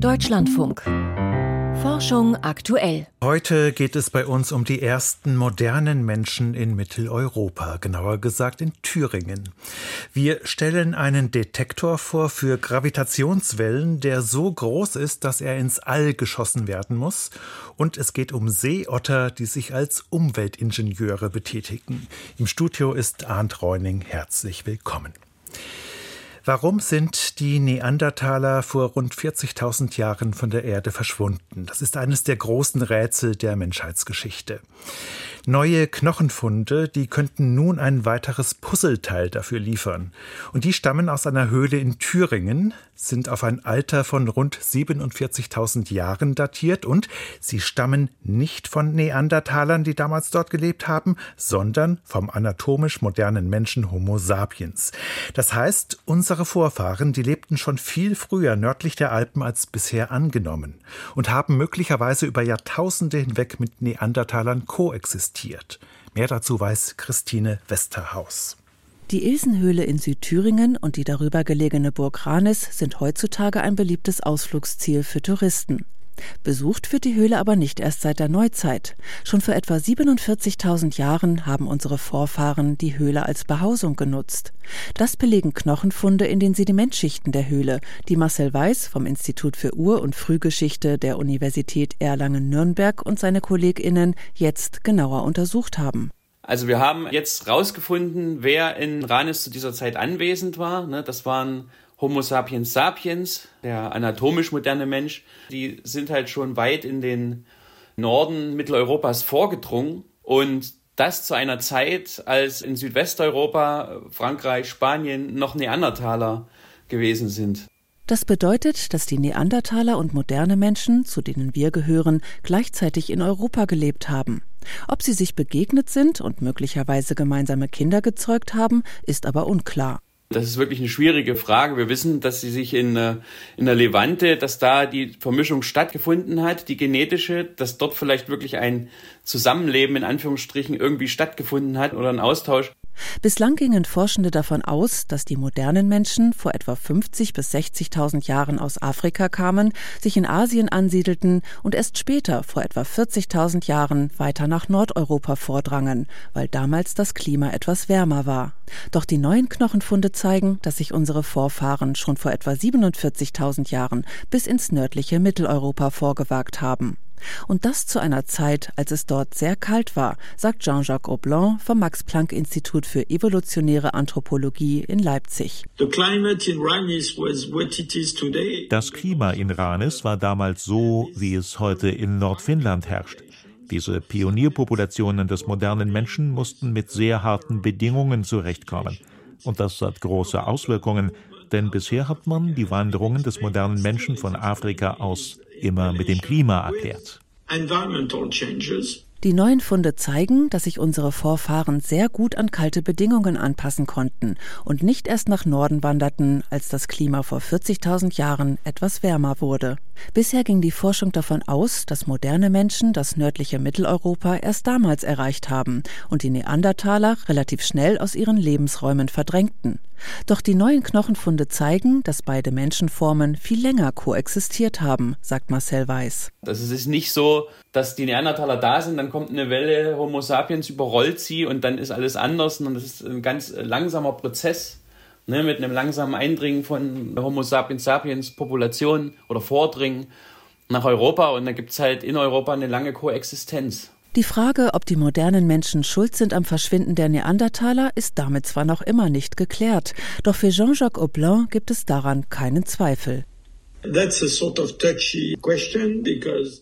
Deutschlandfunk. Forschung aktuell. Heute geht es bei uns um die ersten modernen Menschen in Mitteleuropa, genauer gesagt in Thüringen. Wir stellen einen Detektor vor für Gravitationswellen, der so groß ist, dass er ins All geschossen werden muss. Und es geht um Seeotter, die sich als Umweltingenieure betätigen. Im Studio ist Arndt Reuning. Herzlich willkommen. Warum sind die Neandertaler vor rund 40.000 Jahren von der Erde verschwunden? Das ist eines der großen Rätsel der Menschheitsgeschichte. Neue Knochenfunde, die könnten nun ein weiteres Puzzleteil dafür liefern. Und die stammen aus einer Höhle in Thüringen, sind auf ein Alter von rund 47.000 Jahren datiert und sie stammen nicht von Neandertalern, die damals dort gelebt haben, sondern vom anatomisch modernen Menschen Homo sapiens. Das heißt, unsere Vorfahren, die lebten schon viel früher nördlich der Alpen als bisher angenommen und haben möglicherweise über Jahrtausende hinweg mit Neandertalern koexistiert existiert. Mehr dazu weiß Christine Westerhaus. Die Ilsenhöhle in Südthüringen und die darüber gelegene Burg Ranis sind heutzutage ein beliebtes Ausflugsziel für Touristen. Besucht wird die Höhle aber nicht erst seit der Neuzeit. Schon vor etwa 47.000 Jahren haben unsere Vorfahren die Höhle als Behausung genutzt. Das belegen Knochenfunde in den Sedimentschichten der Höhle, die Marcel Weiß vom Institut für Ur- und Frühgeschichte der Universität Erlangen-Nürnberg und seine KollegInnen jetzt genauer untersucht haben. Also wir haben jetzt rausgefunden, wer in Ranis zu dieser Zeit anwesend war. Ne, das waren Homo sapiens sapiens, der anatomisch moderne Mensch, die sind halt schon weit in den Norden Mitteleuropas vorgedrungen und das zu einer Zeit, als in Südwesteuropa, Frankreich, Spanien noch Neandertaler gewesen sind. Das bedeutet, dass die Neandertaler und moderne Menschen, zu denen wir gehören, gleichzeitig in Europa gelebt haben. Ob sie sich begegnet sind und möglicherweise gemeinsame Kinder gezeugt haben, ist aber unklar. Das ist wirklich eine schwierige Frage. Wir wissen, dass sie sich in, äh, in der Levante, dass da die Vermischung stattgefunden hat, die genetische, dass dort vielleicht wirklich ein Zusammenleben in Anführungsstrichen irgendwie stattgefunden hat oder ein Austausch. Bislang gingen Forschende davon aus, dass die modernen Menschen vor etwa 50 bis 60.000 Jahren aus Afrika kamen, sich in Asien ansiedelten und erst später, vor etwa 40.000 Jahren, weiter nach Nordeuropa vordrangen, weil damals das Klima etwas wärmer war. Doch die neuen Knochenfunde zeigen, dass sich unsere Vorfahren schon vor etwa 47.000 Jahren bis ins nördliche Mitteleuropa vorgewagt haben. Und das zu einer Zeit, als es dort sehr kalt war, sagt Jean-Jacques Aublin vom Max-Planck-Institut für evolutionäre Anthropologie in Leipzig. Das Klima in Ranis war damals so, wie es heute in Nordfinnland herrscht. Diese Pionierpopulationen des modernen Menschen mussten mit sehr harten Bedingungen zurechtkommen. Und das hat große Auswirkungen, denn bisher hat man die Wanderungen des modernen Menschen von Afrika aus immer mit dem Klima erklärt. Die neuen Funde zeigen, dass sich unsere Vorfahren sehr gut an kalte Bedingungen anpassen konnten und nicht erst nach Norden wanderten, als das Klima vor 40.000 Jahren etwas wärmer wurde. Bisher ging die Forschung davon aus, dass moderne Menschen das nördliche Mitteleuropa erst damals erreicht haben und die Neandertaler relativ schnell aus ihren Lebensräumen verdrängten. Doch die neuen Knochenfunde zeigen, dass beide Menschenformen viel länger koexistiert haben, sagt Marcel Weiß. Also es ist nicht so, dass die Neandertaler da sind, dann kommt eine Welle Homo sapiens, überrollt sie und dann ist alles anders, sondern das ist ein ganz langsamer Prozess. Ne, mit einem langsamen Eindringen von Homo sapiens sapiens Populationen oder Vordringen nach Europa und dann gibt es halt in Europa eine lange Koexistenz. Die Frage, ob die modernen Menschen schuld sind am Verschwinden der Neandertaler, ist damit zwar noch immer nicht geklärt, doch für Jean-Jacques Aublin gibt es daran keinen Zweifel.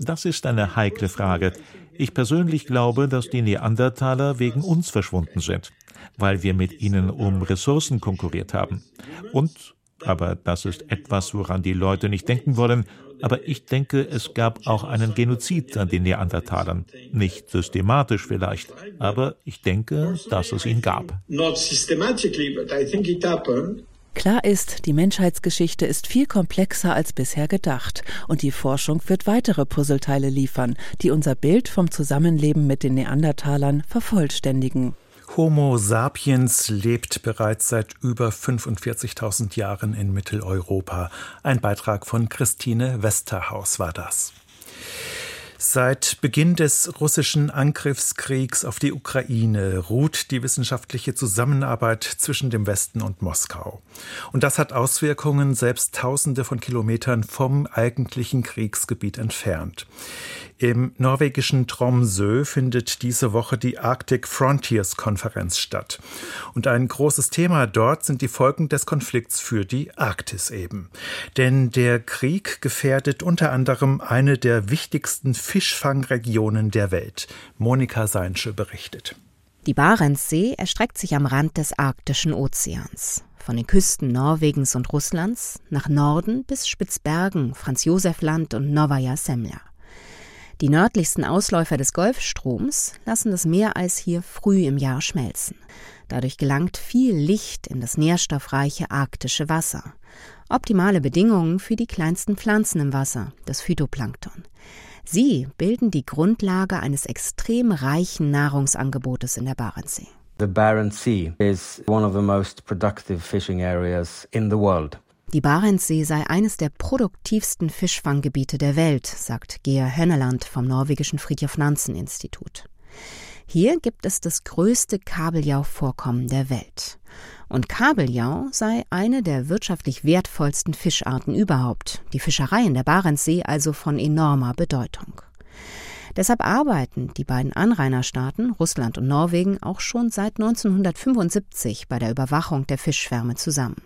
Das ist eine heikle Frage. Ich persönlich glaube, dass die Neandertaler wegen uns verschwunden sind, weil wir mit ihnen um Ressourcen konkurriert haben. Und, aber das ist etwas, woran die Leute nicht denken wollen, aber ich denke, es gab auch einen Genozid an den Neandertalern. Nicht systematisch vielleicht, aber ich denke, dass es ihn gab. Klar ist, die Menschheitsgeschichte ist viel komplexer als bisher gedacht und die Forschung wird weitere Puzzleteile liefern, die unser Bild vom Zusammenleben mit den Neandertalern vervollständigen. Homo sapiens lebt bereits seit über 45.000 Jahren in Mitteleuropa. Ein Beitrag von Christine Westerhaus war das. Seit Beginn des russischen Angriffskriegs auf die Ukraine ruht die wissenschaftliche Zusammenarbeit zwischen dem Westen und Moskau. Und das hat Auswirkungen selbst Tausende von Kilometern vom eigentlichen Kriegsgebiet entfernt. Im norwegischen Tromsø findet diese Woche die Arctic Frontiers Konferenz statt. Und ein großes Thema dort sind die Folgen des Konflikts für die Arktis eben. Denn der Krieg gefährdet unter anderem eine der wichtigsten Fischfangregionen der Welt. Monika Seinsche berichtet. Die Barentssee erstreckt sich am Rand des arktischen Ozeans. Von den Küsten Norwegens und Russlands nach Norden bis Spitzbergen, Franz Josef Land und Novaya Semlja. Die nördlichsten Ausläufer des Golfstroms lassen das Meereis hier früh im Jahr schmelzen. Dadurch gelangt viel Licht in das nährstoffreiche arktische Wasser. Optimale Bedingungen für die kleinsten Pflanzen im Wasser, das Phytoplankton. Sie bilden die Grundlage eines extrem reichen Nahrungsangebotes in der Barentssee. The Barents Sea is one of the most productive fishing areas in the world. Die Barentssee sei eines der produktivsten Fischfanggebiete der Welt, sagt Geir Henneland vom norwegischen Fridtjof Nansen Institut. Hier gibt es das größte Kabeljauvorkommen der Welt. Und Kabeljau sei eine der wirtschaftlich wertvollsten Fischarten überhaupt, die Fischerei in der Barentssee also von enormer Bedeutung. Deshalb arbeiten die beiden Anrainerstaaten, Russland und Norwegen, auch schon seit 1975 bei der Überwachung der Fischschwärme zusammen.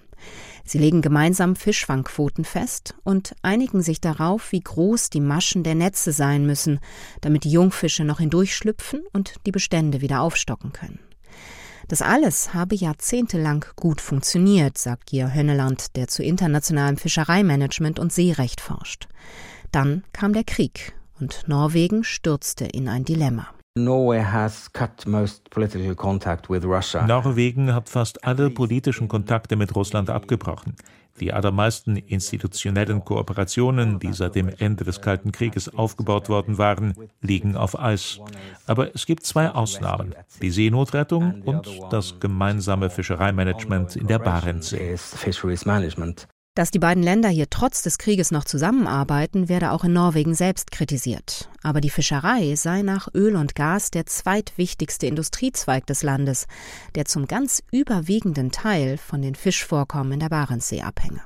Sie legen gemeinsam Fischfangquoten fest und einigen sich darauf, wie groß die Maschen der Netze sein müssen, damit die Jungfische noch hindurchschlüpfen und die Bestände wieder aufstocken können. Das alles habe jahrzehntelang gut funktioniert, sagt Georg Hönneland, der zu internationalem Fischereimanagement und Seerecht forscht. Dann kam der Krieg und Norwegen stürzte in ein Dilemma. Norwegen hat fast alle politischen Kontakte mit Russland abgebrochen. Die allermeisten institutionellen Kooperationen, die seit dem Ende des Kalten Krieges aufgebaut worden waren, liegen auf Eis. Aber es gibt zwei Ausnahmen, die Seenotrettung und das gemeinsame Fischereimanagement in der Barentssee. Dass die beiden Länder hier trotz des Krieges noch zusammenarbeiten, werde auch in Norwegen selbst kritisiert. Aber die Fischerei sei nach Öl und Gas der zweitwichtigste Industriezweig des Landes, der zum ganz überwiegenden Teil von den Fischvorkommen in der Barentssee abhänge.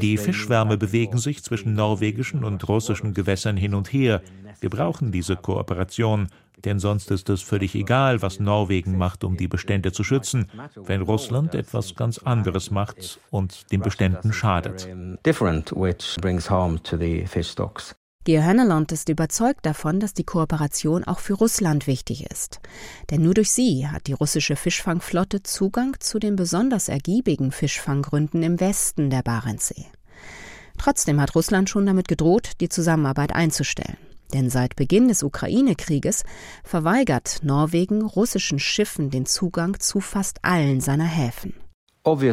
Die Fischschwärme bewegen sich zwischen norwegischen und russischen Gewässern hin und her. Wir brauchen diese Kooperation, denn sonst ist es völlig egal, was Norwegen macht, um die Bestände zu schützen, wenn Russland etwas ganz anderes macht und den Beständen schadet. Georg Hönneland ist überzeugt davon, dass die Kooperation auch für Russland wichtig ist. Denn nur durch sie hat die russische Fischfangflotte Zugang zu den besonders ergiebigen Fischfanggründen im Westen der Barentssee. Trotzdem hat Russland schon damit gedroht, die Zusammenarbeit einzustellen. Denn seit Beginn des Ukraine-Krieges verweigert Norwegen russischen Schiffen den Zugang zu fast allen seiner Häfen. Ein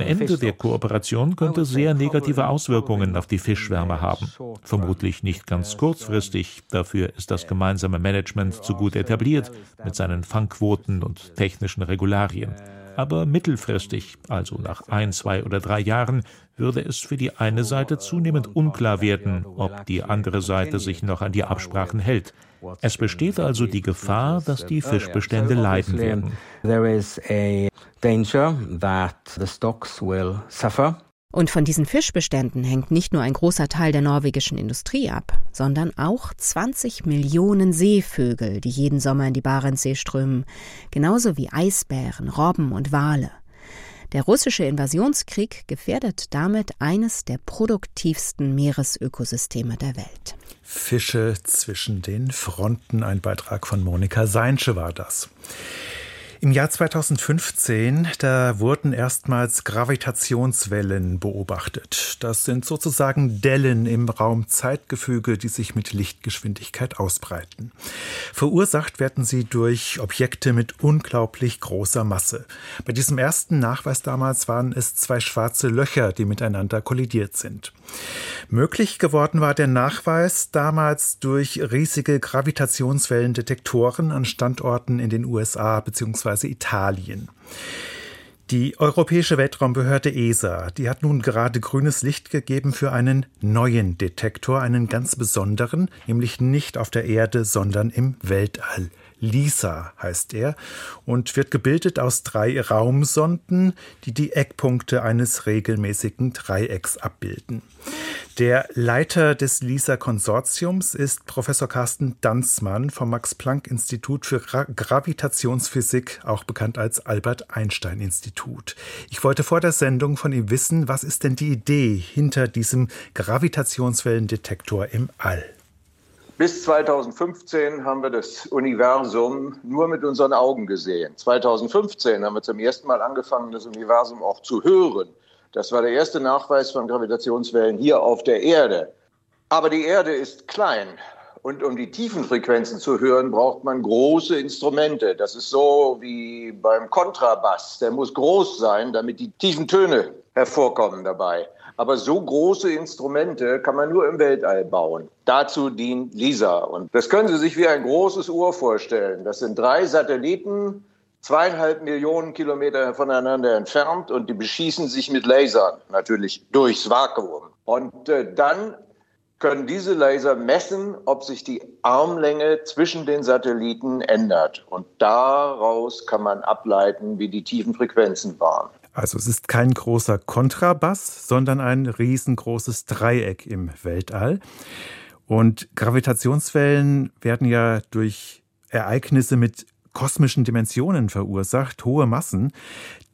Ende der Kooperation könnte sehr negative Auswirkungen auf die Fischschwärme haben. Vermutlich nicht ganz kurzfristig, dafür ist das gemeinsame Management zu gut etabliert mit seinen Fangquoten und technischen Regularien. Aber mittelfristig, also nach ein, zwei oder drei Jahren, würde es für die eine Seite zunehmend unklar werden, ob die andere Seite sich noch an die Absprachen hält. Es besteht also die Gefahr, dass die Fischbestände leiden werden. Und von diesen Fischbeständen hängt nicht nur ein großer Teil der norwegischen Industrie ab, sondern auch 20 Millionen Seevögel, die jeden Sommer in die Barentssee strömen, genauso wie Eisbären, Robben und Wale. Der russische Invasionskrieg gefährdet damit eines der produktivsten Meeresökosysteme der Welt. Fische zwischen den Fronten, ein Beitrag von Monika Seinsche war das. Im Jahr 2015, da wurden erstmals Gravitationswellen beobachtet. Das sind sozusagen Dellen im Raum-Zeitgefüge, die sich mit Lichtgeschwindigkeit ausbreiten. Verursacht werden sie durch Objekte mit unglaublich großer Masse. Bei diesem ersten Nachweis damals waren es zwei schwarze Löcher, die miteinander kollidiert sind. Möglich geworden war der Nachweis damals durch riesige Gravitationswellendetektoren an Standorten in den USA bzw. Italien. Die Europäische Weltraumbehörde ESA, die hat nun gerade grünes Licht gegeben für einen neuen Detektor, einen ganz besonderen, nämlich nicht auf der Erde, sondern im Weltall. LISA heißt er und wird gebildet aus drei Raumsonden, die die Eckpunkte eines regelmäßigen Dreiecks abbilden. Der Leiter des LISA-Konsortiums ist Professor Carsten Danzmann vom Max-Planck-Institut für Gra Gravitationsphysik, auch bekannt als Albert-Einstein-Institut. Ich wollte vor der Sendung von ihm wissen, was ist denn die Idee hinter diesem Gravitationswellendetektor im All? Bis 2015 haben wir das Universum nur mit unseren Augen gesehen. 2015 haben wir zum ersten Mal angefangen, das Universum auch zu hören. Das war der erste Nachweis von Gravitationswellen hier auf der Erde. Aber die Erde ist klein. Und um die tiefen Frequenzen zu hören, braucht man große Instrumente. Das ist so wie beim Kontrabass. Der muss groß sein, damit die tiefen Töne hervorkommen dabei. Aber so große Instrumente kann man nur im Weltall bauen. Dazu dient LISA. Und das können Sie sich wie ein großes Uhr vorstellen. Das sind drei Satelliten, zweieinhalb Millionen Kilometer voneinander entfernt und die beschießen sich mit Lasern, natürlich durchs Vakuum. Und äh, dann können diese Laser messen, ob sich die Armlänge zwischen den Satelliten ändert. Und daraus kann man ableiten, wie die tiefen Frequenzen waren. Also es ist kein großer Kontrabass, sondern ein riesengroßes Dreieck im Weltall. Und Gravitationswellen werden ja durch Ereignisse mit kosmischen Dimensionen verursacht, hohe Massen.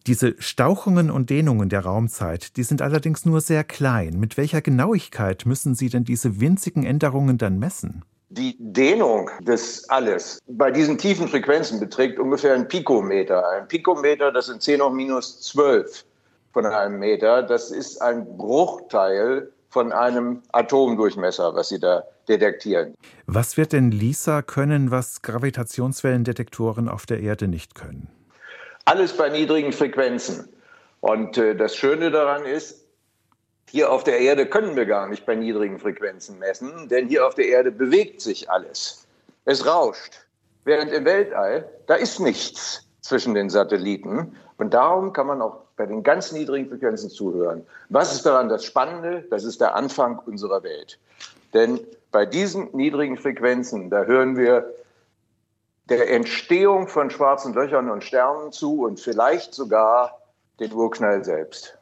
Diese Stauchungen und Dehnungen der Raumzeit, die sind allerdings nur sehr klein. Mit welcher Genauigkeit müssen Sie denn diese winzigen Änderungen dann messen? Die Dehnung des Alles bei diesen tiefen Frequenzen beträgt ungefähr ein Pikometer. Ein Pikometer, das sind 10 hoch minus 12 von einem Meter. Das ist ein Bruchteil von einem Atomdurchmesser, was Sie da detektieren. Was wird denn LISA können, was Gravitationswellendetektoren auf der Erde nicht können? Alles bei niedrigen Frequenzen. Und äh, das Schöne daran ist, hier auf der Erde können wir gar nicht bei niedrigen Frequenzen messen, denn hier auf der Erde bewegt sich alles. Es rauscht. Während im Weltall, da ist nichts zwischen den Satelliten. Und darum kann man auch bei den ganz niedrigen Frequenzen zuhören. Was ist daran das Spannende? Das ist der Anfang unserer Welt. Denn bei diesen niedrigen Frequenzen, da hören wir der Entstehung von schwarzen Löchern und Sternen zu und vielleicht sogar den Urknall selbst.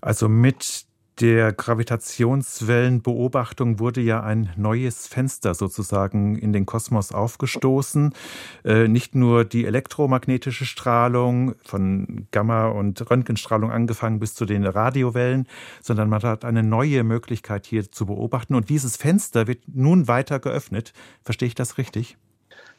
Also mit der Gravitationswellenbeobachtung wurde ja ein neues Fenster sozusagen in den Kosmos aufgestoßen. Äh, nicht nur die elektromagnetische Strahlung von Gamma- und Röntgenstrahlung angefangen bis zu den Radiowellen, sondern man hat eine neue Möglichkeit hier zu beobachten. Und dieses Fenster wird nun weiter geöffnet. Verstehe ich das richtig?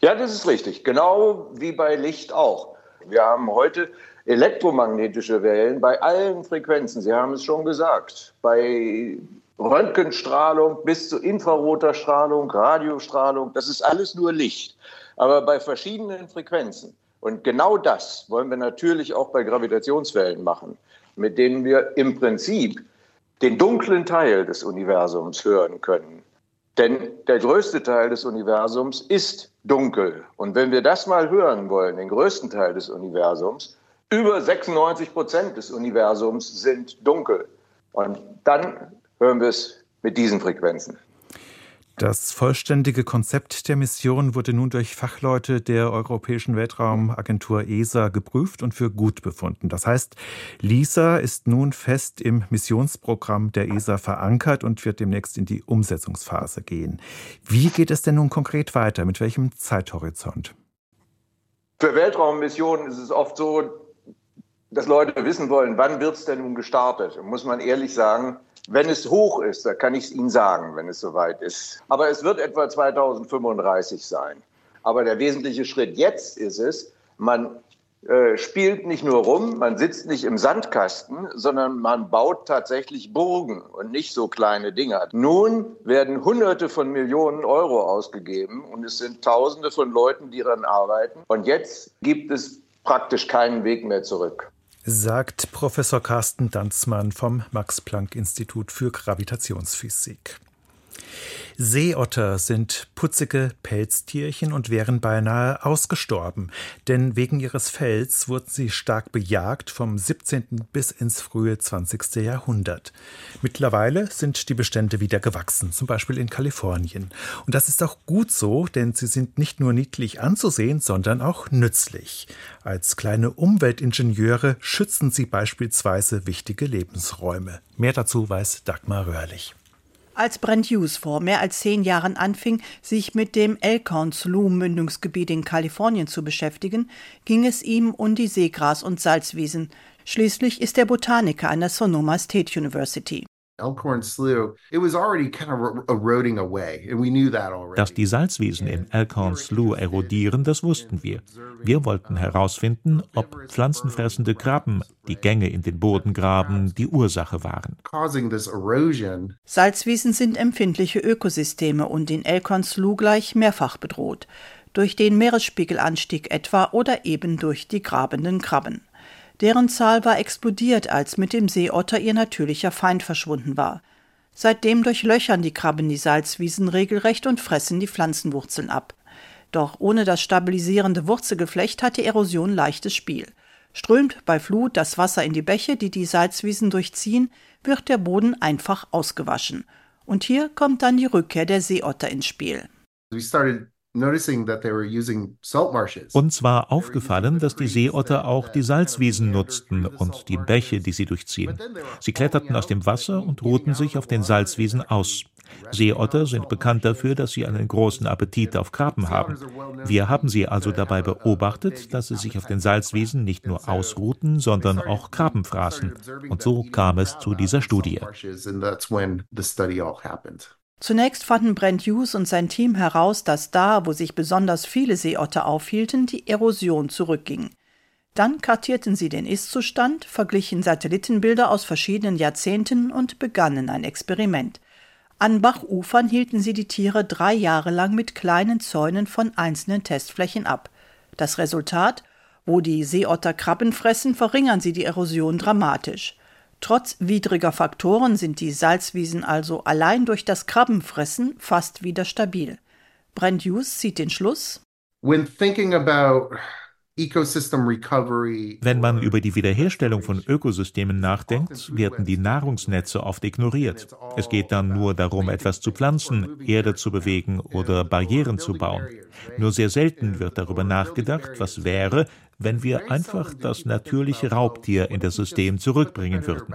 Ja, das ist richtig. Genau wie bei Licht auch. Wir haben heute elektromagnetische Wellen bei allen Frequenzen. Sie haben es schon gesagt. Bei Röntgenstrahlung bis zu infraroter Strahlung, Radiostrahlung, das ist alles nur Licht. Aber bei verschiedenen Frequenzen. Und genau das wollen wir natürlich auch bei Gravitationswellen machen, mit denen wir im Prinzip den dunklen Teil des Universums hören können. Denn der größte Teil des Universums ist dunkel. Und wenn wir das mal hören wollen, den größten Teil des Universums, über 96 Prozent des Universums sind dunkel. Und dann hören wir es mit diesen Frequenzen. Das vollständige Konzept der Mission wurde nun durch Fachleute der Europäischen Weltraumagentur ESA geprüft und für gut befunden. Das heißt, LISA ist nun fest im Missionsprogramm der ESA verankert und wird demnächst in die Umsetzungsphase gehen. Wie geht es denn nun konkret weiter? Mit welchem Zeithorizont? Für Weltraummissionen ist es oft so, dass Leute wissen wollen, wann wird es denn nun gestartet? Und muss man ehrlich sagen, wenn es hoch ist, da kann ich es Ihnen sagen, wenn es soweit ist. Aber es wird etwa 2035 sein. Aber der wesentliche Schritt jetzt ist es, man äh, spielt nicht nur rum, man sitzt nicht im Sandkasten, sondern man baut tatsächlich Burgen und nicht so kleine Dinger. Nun werden Hunderte von Millionen Euro ausgegeben und es sind Tausende von Leuten, die daran arbeiten. Und jetzt gibt es praktisch keinen Weg mehr zurück sagt Professor Carsten Danzmann vom Max Planck Institut für Gravitationsphysik. Seeotter sind putzige Pelztierchen und wären beinahe ausgestorben, denn wegen ihres Fells wurden sie stark bejagt vom 17. bis ins frühe 20. Jahrhundert. Mittlerweile sind die Bestände wieder gewachsen, zum Beispiel in Kalifornien. Und das ist auch gut so, denn sie sind nicht nur niedlich anzusehen, sondern auch nützlich. Als kleine Umweltingenieure schützen sie beispielsweise wichtige Lebensräume. Mehr dazu weiß Dagmar Röhrlich. Als Brent Hughes vor mehr als zehn Jahren anfing, sich mit dem Elkhorn Slough Mündungsgebiet in Kalifornien zu beschäftigen, ging es ihm um die Seegras- und Salzwiesen. Schließlich ist er Botaniker an der Sonoma State University. Dass die Salzwiesen in Elkhorn Slough erodieren, das wussten wir. Wir wollten herausfinden, ob pflanzenfressende Krabben, die Gänge in den Boden graben, die Ursache waren. Salzwiesen sind empfindliche Ökosysteme und in Elkhorn Slough gleich mehrfach bedroht. Durch den Meeresspiegelanstieg etwa oder eben durch die grabenden Krabben. Deren Zahl war explodiert, als mit dem Seeotter ihr natürlicher Feind verschwunden war. Seitdem durchlöchern die Krabben die Salzwiesen regelrecht und fressen die Pflanzenwurzeln ab. Doch ohne das stabilisierende Wurzelgeflecht hat die Erosion leichtes Spiel. Strömt bei Flut das Wasser in die Bäche, die die Salzwiesen durchziehen, wird der Boden einfach ausgewaschen. Und hier kommt dann die Rückkehr der Seeotter ins Spiel. We started uns war aufgefallen, dass die Seeotter auch die Salzwiesen nutzten und die Bäche, die sie durchziehen. Sie kletterten aus dem Wasser und ruhten sich auf den Salzwiesen aus. Seeotter sind bekannt dafür, dass sie einen großen Appetit auf Krabben haben. Wir haben sie also dabei beobachtet, dass sie sich auf den Salzwiesen nicht nur ausruhten, sondern auch Krabben fraßen. Und so kam es zu dieser Studie. Zunächst fanden Brent Hughes und sein Team heraus, dass da, wo sich besonders viele Seeotter aufhielten, die Erosion zurückging. Dann kartierten sie den Ist-Zustand, verglichen Satellitenbilder aus verschiedenen Jahrzehnten und begannen ein Experiment. An Bachufern hielten sie die Tiere drei Jahre lang mit kleinen Zäunen von einzelnen Testflächen ab. Das Resultat? Wo die Seeotter Krabben fressen, verringern sie die Erosion dramatisch. Trotz widriger Faktoren sind die Salzwiesen also allein durch das Krabbenfressen fast wieder stabil. Brent Hughes zieht den Schluss. When thinking about wenn man über die Wiederherstellung von Ökosystemen nachdenkt, werden die Nahrungsnetze oft ignoriert. Es geht dann nur darum, etwas zu pflanzen, Erde zu bewegen oder Barrieren zu bauen. Nur sehr selten wird darüber nachgedacht, was wäre, wenn wir einfach das natürliche Raubtier in das System zurückbringen würden.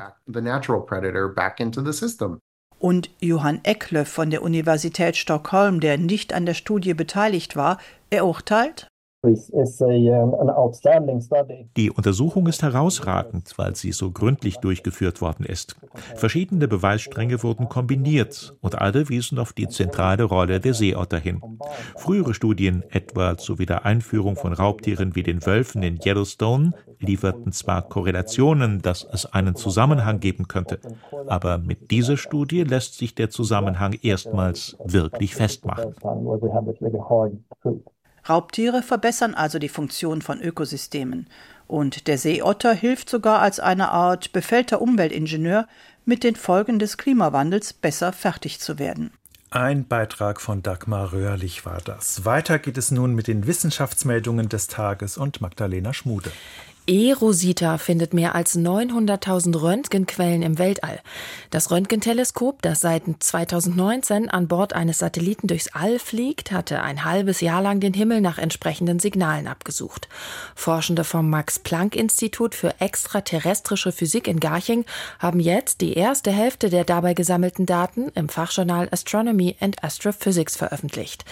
Und Johann Ecklöf von der Universität Stockholm, der nicht an der Studie beteiligt war, er urteilt, die Untersuchung ist herausragend, weil sie so gründlich durchgeführt worden ist. Verschiedene Beweisstränge wurden kombiniert und alle wiesen auf die zentrale Rolle der Seeotter hin. Frühere Studien, etwa zur Wiedereinführung von Raubtieren wie den Wölfen in Yellowstone, lieferten zwar Korrelationen, dass es einen Zusammenhang geben könnte, aber mit dieser Studie lässt sich der Zusammenhang erstmals wirklich festmachen. Raubtiere verbessern also die Funktion von Ökosystemen. Und der Seeotter hilft sogar als eine Art befällter Umweltingenieur, mit den Folgen des Klimawandels besser fertig zu werden. Ein Beitrag von Dagmar Röhrlich war das. Weiter geht es nun mit den Wissenschaftsmeldungen des Tages und Magdalena Schmude. eRosita findet mehr als 900.000 Röntgenquellen im Weltall. Das Röntgenteleskop, das seit 2019 an Bord eines Satelliten durchs All fliegt, hatte ein halbes Jahr lang den Himmel nach entsprechenden Signalen abgesucht. Forschende vom Max-Planck-Institut für extraterrestrische Physik in Garching haben jetzt die erste Hälfte der dabei gesammelten Daten im Fachjournal Astronomy and Astrophysics veröffentlicht.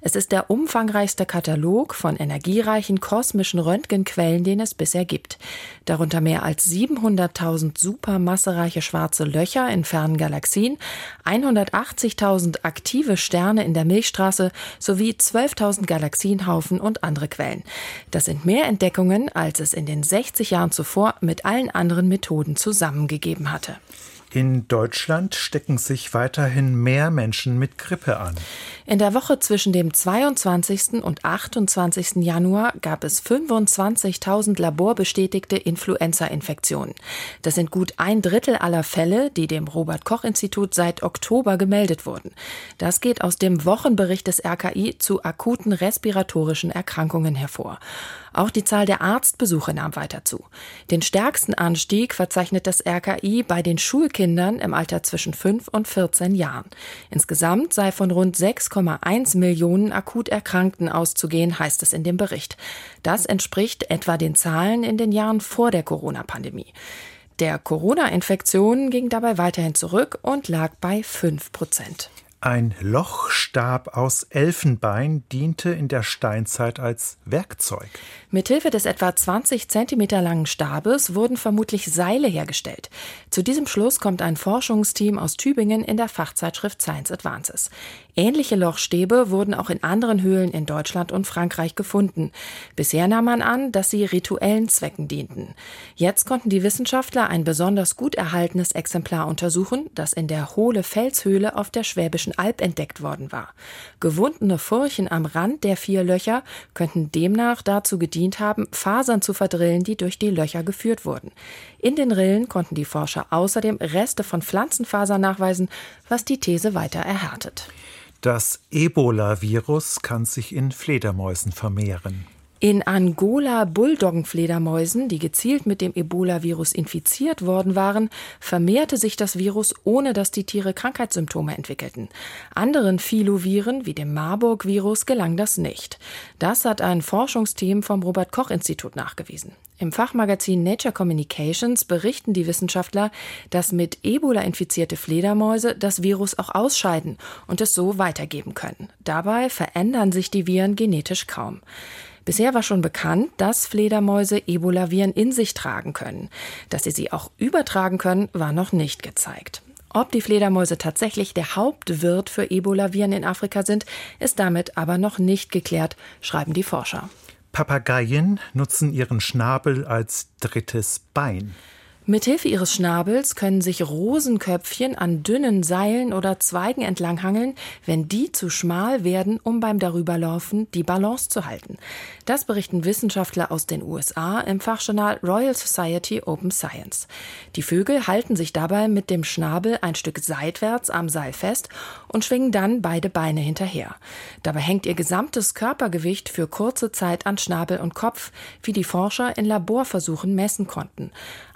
Es ist der umfangreichste Katalog von energiereichen kosmischen Röntgenquellen, den es bisher bisher gibt. Darunter mehr als 700.000 supermassereiche schwarze Löcher in fernen Galaxien, 180.000 aktive Sterne in der Milchstraße sowie 12.000 Galaxienhaufen und andere Quellen. Das sind mehr Entdeckungen, als es in den 60 Jahren zuvor mit allen anderen Methoden zusammengegeben hatte. In Deutschland stecken sich weiterhin mehr Menschen mit Grippe an. In der Woche zwischen dem 22. und 28. Januar gab es 25.000 laborbestätigte Influenza-Infektionen. Das sind gut ein Drittel aller Fälle, die dem Robert Koch Institut seit Oktober gemeldet wurden. Das geht aus dem Wochenbericht des RKI zu akuten respiratorischen Erkrankungen hervor. Auch die Zahl der Arztbesuche nahm weiter zu. Den stärksten Anstieg verzeichnet das RKI bei den Schulkindern im Alter zwischen 5 und 14 Jahren. Insgesamt sei von rund 6,1 Millionen akut Erkrankten auszugehen, heißt es in dem Bericht. Das entspricht etwa den Zahlen in den Jahren vor der Corona-Pandemie. Der Corona-Infektion ging dabei weiterhin zurück und lag bei 5 Prozent. Ein Lochstab aus Elfenbein diente in der Steinzeit als Werkzeug. Mithilfe des etwa 20 Zentimeter langen Stabes wurden vermutlich Seile hergestellt. Zu diesem Schluss kommt ein Forschungsteam aus Tübingen in der Fachzeitschrift Science Advances. Ähnliche Lochstäbe wurden auch in anderen Höhlen in Deutschland und Frankreich gefunden. Bisher nahm man an, dass sie rituellen Zwecken dienten. Jetzt konnten die Wissenschaftler ein besonders gut erhaltenes Exemplar untersuchen, das in der Hohle Felshöhle auf der Schwäbischen Alb entdeckt worden war. Gewundene Furchen am Rand der vier Löcher könnten demnach dazu gedient haben, Fasern zu verdrillen, die durch die Löcher geführt wurden. In den Rillen konnten die Forscher außerdem Reste von Pflanzenfasern nachweisen, was die These weiter erhärtet. Das Ebola-Virus kann sich in Fledermäusen vermehren. In Angola Bulldoggenfledermäusen, die gezielt mit dem Ebola-Virus infiziert worden waren, vermehrte sich das Virus, ohne dass die Tiere Krankheitssymptome entwickelten. Anderen Filoviren, wie dem Marburg-Virus, gelang das nicht. Das hat ein Forschungsteam vom Robert-Koch-Institut nachgewiesen. Im Fachmagazin Nature Communications berichten die Wissenschaftler, dass mit Ebola infizierte Fledermäuse das Virus auch ausscheiden und es so weitergeben können. Dabei verändern sich die Viren genetisch kaum. Bisher war schon bekannt, dass Fledermäuse Ebola-Viren in sich tragen können. Dass sie sie auch übertragen können, war noch nicht gezeigt. Ob die Fledermäuse tatsächlich der Hauptwirt für Ebola-Viren in Afrika sind, ist damit aber noch nicht geklärt, schreiben die Forscher. Papageien nutzen ihren Schnabel als drittes Bein. Mithilfe ihres Schnabels können sich Rosenköpfchen an dünnen Seilen oder Zweigen entlanghangeln, wenn die zu schmal werden, um beim Darüberlaufen die Balance zu halten. Das berichten Wissenschaftler aus den USA im Fachjournal Royal Society Open Science. Die Vögel halten sich dabei mit dem Schnabel ein Stück seitwärts am Seil fest und schwingen dann beide Beine hinterher. Dabei hängt ihr gesamtes Körpergewicht für kurze Zeit an Schnabel und Kopf, wie die Forscher in Laborversuchen messen konnten.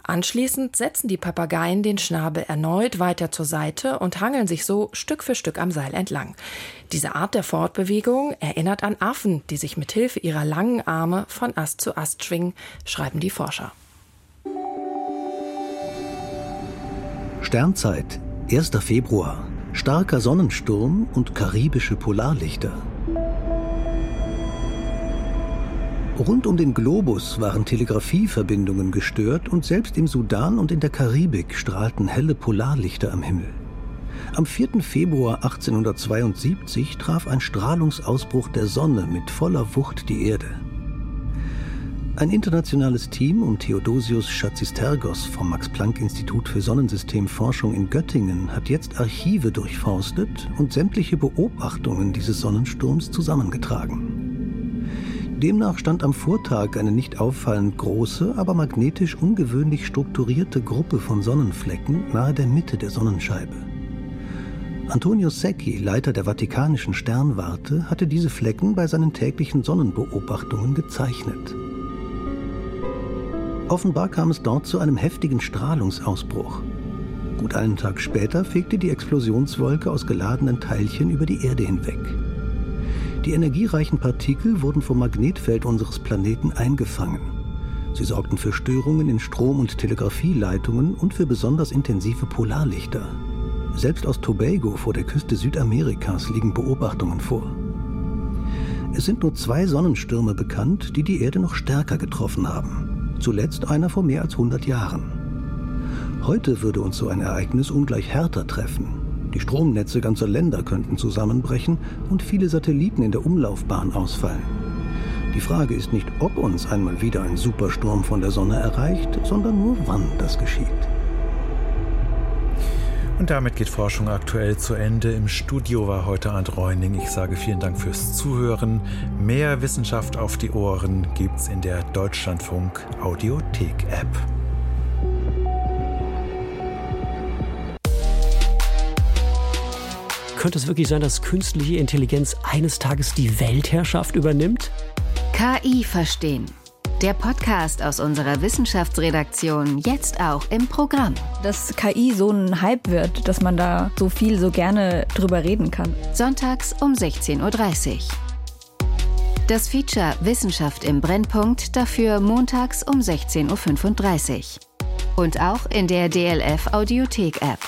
Anschließend setzen die Papageien den Schnabel erneut weiter zur Seite und hangeln sich so Stück für Stück am Seil entlang. Diese Art der Fortbewegung erinnert an Affen, die sich mit Hilfe ihrer langen Arme von Ast zu Ast schwingen, schreiben die Forscher. Sternzeit, 1. Februar. Starker Sonnensturm und karibische Polarlichter. Rund um den Globus waren Telegrafieverbindungen gestört und selbst im Sudan und in der Karibik strahlten helle Polarlichter am Himmel. Am 4. Februar 1872 traf ein Strahlungsausbruch der Sonne mit voller Wucht die Erde. Ein internationales Team um Theodosius Schatzistergos vom Max-Planck-Institut für Sonnensystemforschung in Göttingen hat jetzt Archive durchforstet und sämtliche Beobachtungen dieses Sonnensturms zusammengetragen. Demnach stand am Vortag eine nicht auffallend große, aber magnetisch ungewöhnlich strukturierte Gruppe von Sonnenflecken nahe der Mitte der Sonnenscheibe. Antonio Secchi, Leiter der Vatikanischen Sternwarte, hatte diese Flecken bei seinen täglichen Sonnenbeobachtungen gezeichnet. Offenbar kam es dort zu einem heftigen Strahlungsausbruch. Gut einen Tag später fegte die Explosionswolke aus geladenen Teilchen über die Erde hinweg. Die energiereichen Partikel wurden vom Magnetfeld unseres Planeten eingefangen. Sie sorgten für Störungen in Strom- und Telegrafieleitungen und für besonders intensive Polarlichter. Selbst aus Tobago vor der Küste Südamerikas liegen Beobachtungen vor. Es sind nur zwei Sonnenstürme bekannt, die die Erde noch stärker getroffen haben. zuletzt einer vor mehr als 100 Jahren. Heute würde uns so ein Ereignis ungleich härter treffen. Die Stromnetze ganzer Länder könnten zusammenbrechen und viele Satelliten in der Umlaufbahn ausfallen. Die Frage ist nicht, ob uns einmal wieder ein Supersturm von der Sonne erreicht, sondern nur wann das geschieht. Und damit geht Forschung aktuell zu Ende. Im Studio war heute Arndt Reuning. Ich sage vielen Dank fürs Zuhören. Mehr Wissenschaft auf die Ohren gibt's in der Deutschlandfunk Audiothek App. Könnte es wirklich sein, dass künstliche Intelligenz eines Tages die Weltherrschaft übernimmt? KI verstehen der Podcast aus unserer Wissenschaftsredaktion jetzt auch im Programm. Dass KI so ein Hype wird, dass man da so viel, so gerne drüber reden kann. Sonntags um 16.30 Uhr. Das Feature Wissenschaft im Brennpunkt dafür montags um 16.35 Uhr. Und auch in der DLF Audiothek App.